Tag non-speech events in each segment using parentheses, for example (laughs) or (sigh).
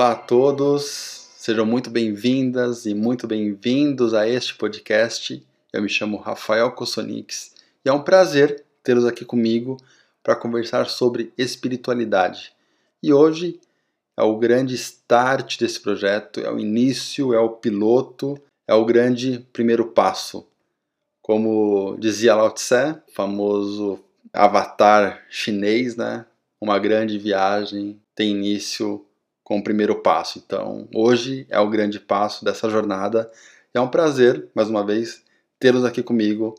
Olá a todos, sejam muito bem-vindas e muito bem-vindos a este podcast. Eu me chamo Rafael Kossonix e é um prazer tê-los aqui comigo para conversar sobre espiritualidade. E hoje é o grande start desse projeto, é o início, é o piloto, é o grande primeiro passo. Como dizia Lao Tse, famoso avatar chinês, né? Uma grande viagem tem início com o primeiro passo. Então, hoje é o grande passo dessa jornada. É um prazer, mais uma vez, tê-los aqui comigo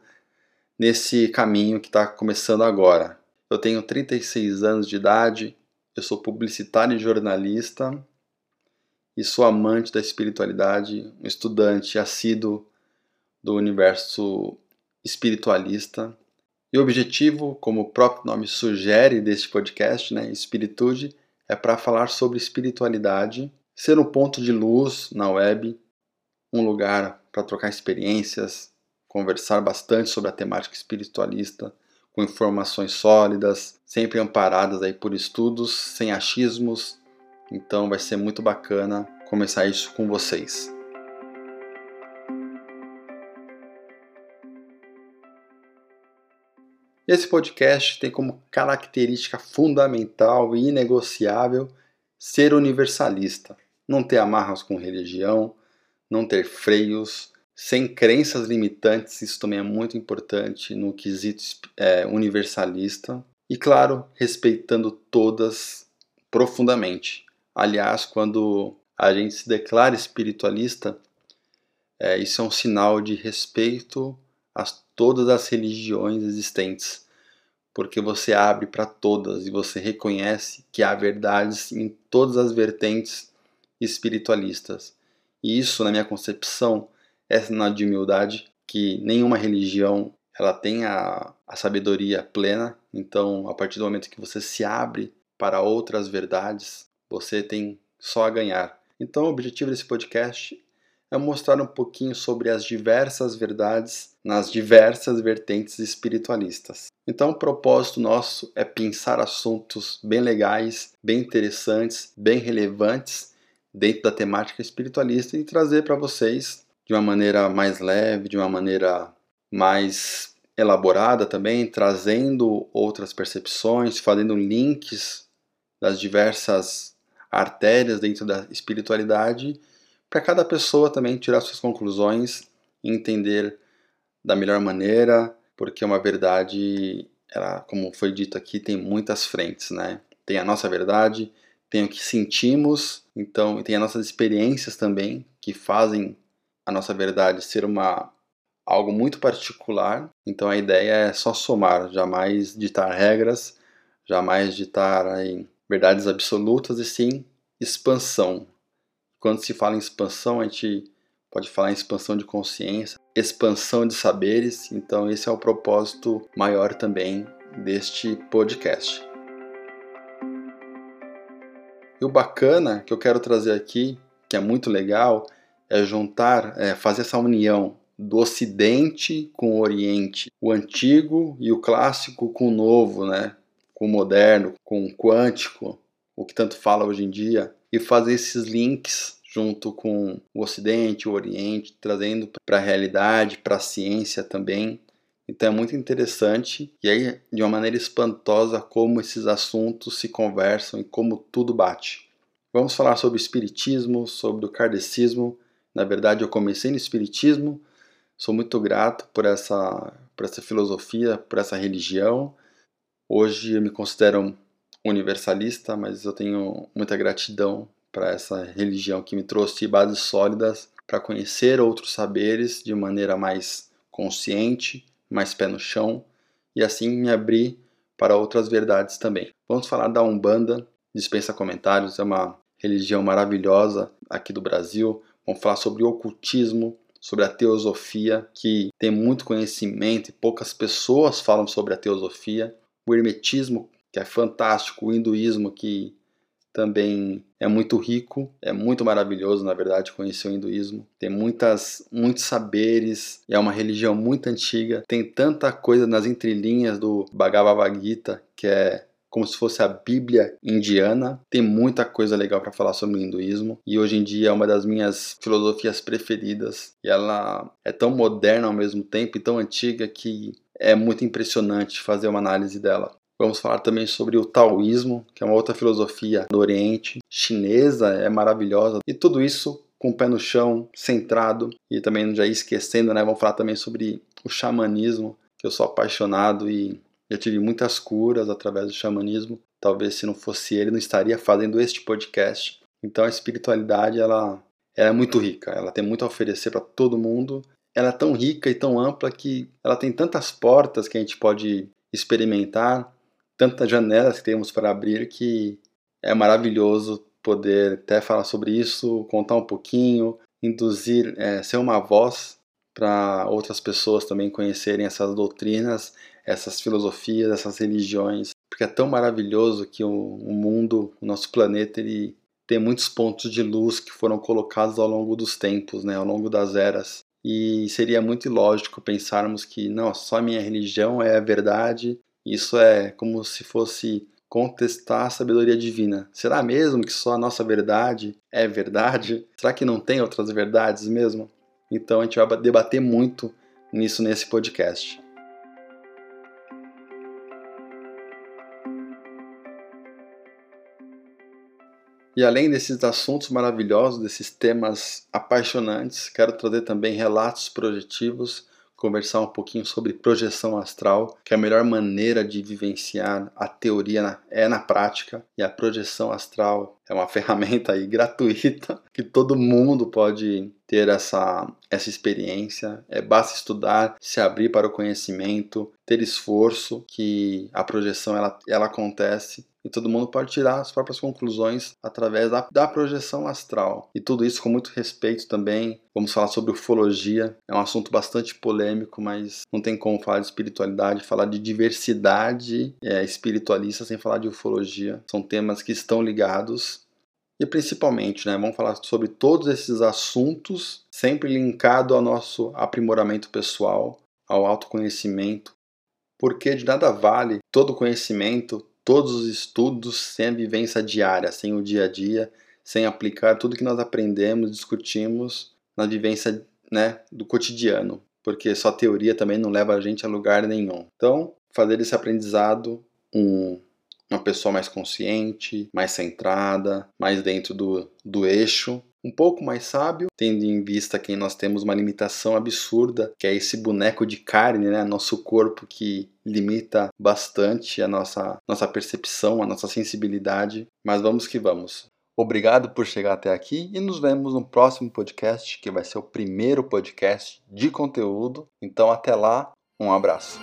nesse caminho que está começando agora. Eu tenho 36 anos de idade, eu sou publicitário e jornalista e sou amante da espiritualidade, um estudante assíduo do universo espiritualista. E o objetivo, como o próprio nome sugere deste podcast, né, Espiritude, é para falar sobre espiritualidade, ser um ponto de luz na web, um lugar para trocar experiências, conversar bastante sobre a temática espiritualista, com informações sólidas, sempre amparadas aí por estudos, sem achismos. Então vai ser muito bacana começar isso com vocês. Esse podcast tem como característica fundamental e inegociável ser universalista, não ter amarras com religião, não ter freios, sem crenças limitantes, isso também é muito importante no quesito é, universalista, e claro, respeitando todas profundamente. Aliás, quando a gente se declara espiritualista, é, isso é um sinal de respeito a todas as religiões existentes, porque você abre para todas e você reconhece que há verdades em todas as vertentes espiritualistas. E isso, na minha concepção, é sinal de humildade que nenhuma religião ela tem a, a sabedoria plena. Então, a partir do momento que você se abre para outras verdades, você tem só a ganhar. Então, o objetivo desse podcast é mostrar um pouquinho sobre as diversas verdades nas diversas vertentes espiritualistas. Então, o propósito nosso é pensar assuntos bem legais, bem interessantes, bem relevantes dentro da temática espiritualista e trazer para vocês de uma maneira mais leve, de uma maneira mais elaborada também, trazendo outras percepções, fazendo links das diversas artérias dentro da espiritualidade para cada pessoa também tirar suas conclusões e entender da melhor maneira, porque uma verdade, ela, como foi dito aqui, tem muitas frentes, né? Tem a nossa verdade, tem o que sentimos, então tem as nossas experiências também que fazem a nossa verdade ser uma algo muito particular. Então a ideia é só somar, jamais ditar regras, jamais ditar em verdades absolutas e sim expansão, quando se fala em expansão, a gente pode falar em expansão de consciência, expansão de saberes, então esse é o propósito maior também deste podcast. E o bacana que eu quero trazer aqui, que é muito legal, é juntar, é fazer essa união do Ocidente com o Oriente, o antigo e o clássico com o novo, né? com o moderno, com o quântico, o que tanto fala hoje em dia, e fazer esses links junto com o Ocidente, o Oriente, trazendo para a realidade, para a ciência também. Então é muito interessante e aí de uma maneira espantosa como esses assuntos se conversam e como tudo bate. Vamos falar sobre o espiritismo, sobre o kardecismo. Na verdade, eu comecei no espiritismo. Sou muito grato por essa por essa filosofia, por essa religião. Hoje eu me considero universalista, mas eu tenho muita gratidão para essa religião que me trouxe bases sólidas para conhecer outros saberes de maneira mais consciente, mais pé no chão e assim me abrir para outras verdades também. Vamos falar da Umbanda, dispensa comentários, é uma religião maravilhosa aqui do Brasil. Vamos falar sobre o ocultismo, sobre a teosofia, que tem muito conhecimento e poucas pessoas falam sobre a teosofia. O hermetismo, que é fantástico, o hinduísmo, que também é muito rico, é muito maravilhoso, na verdade, conhecer o hinduísmo. Tem muitas, muitos saberes, é uma religião muito antiga, tem tanta coisa nas entrelinhas do Bhagavad Gita, que é como se fosse a Bíblia indiana. Tem muita coisa legal para falar sobre o hinduísmo e hoje em dia é uma das minhas filosofias preferidas. E ela é tão moderna ao mesmo tempo e tão antiga que é muito impressionante fazer uma análise dela. Vamos falar também sobre o taoísmo, que é uma outra filosofia do Oriente, chinesa, é maravilhosa. E tudo isso com o pé no chão, centrado e também já esquecendo, né? Vamos falar também sobre o xamanismo, que eu sou apaixonado e já tive muitas curas através do xamanismo. Talvez se não fosse ele, não estaria fazendo este podcast. Então a espiritualidade ela, ela é muito rica, ela tem muito a oferecer para todo mundo. Ela é tão rica e tão ampla que ela tem tantas portas que a gente pode experimentar, tantas janelas que temos para abrir que é maravilhoso poder até falar sobre isso, contar um pouquinho, induzir, é, ser uma voz para outras pessoas também conhecerem essas doutrinas, essas filosofias, essas religiões, porque é tão maravilhoso que o, o mundo, o nosso planeta, ele tem muitos pontos de luz que foram colocados ao longo dos tempos, né, ao longo das eras. E seria muito ilógico pensarmos que não, só minha religião é a verdade. Isso é como se fosse contestar a sabedoria divina. Será mesmo que só a nossa verdade é verdade? Será que não tem outras verdades mesmo? Então a gente vai debater muito nisso nesse podcast. E além desses assuntos maravilhosos, desses temas apaixonantes, quero trazer também relatos projetivos, conversar um pouquinho sobre projeção astral, que a melhor maneira de vivenciar a teoria é na prática, e a projeção astral é uma (laughs) ferramenta aí gratuita que todo mundo pode ter essa, essa experiência. É basta estudar, se abrir para o conhecimento, ter esforço, que a projeção ela, ela acontece e todo mundo pode tirar as próprias conclusões através da, da, projeção astral. E tudo isso com muito respeito também. Vamos falar sobre ufologia, é um assunto bastante polêmico, mas não tem como falar de espiritualidade, falar de diversidade é, espiritualista sem falar de ufologia. São temas que estão ligados. E principalmente, né, vamos falar sobre todos esses assuntos, sempre linkado ao nosso aprimoramento pessoal, ao autoconhecimento, porque de nada vale todo conhecimento, todos os estudos sem a vivência diária, sem o dia a dia, sem aplicar tudo que nós aprendemos, discutimos na vivência né, do cotidiano, porque só teoria também não leva a gente a lugar nenhum. Então, fazer esse aprendizado um, uma pessoa mais consciente, mais centrada, mais dentro do, do eixo, um pouco mais sábio, tendo em vista que nós temos uma limitação absurda, que é esse boneco de carne, né? Nosso corpo que limita bastante a nossa, nossa percepção, a nossa sensibilidade. Mas vamos que vamos. Obrigado por chegar até aqui e nos vemos no próximo podcast, que vai ser o primeiro podcast de conteúdo. Então, até lá, um abraço.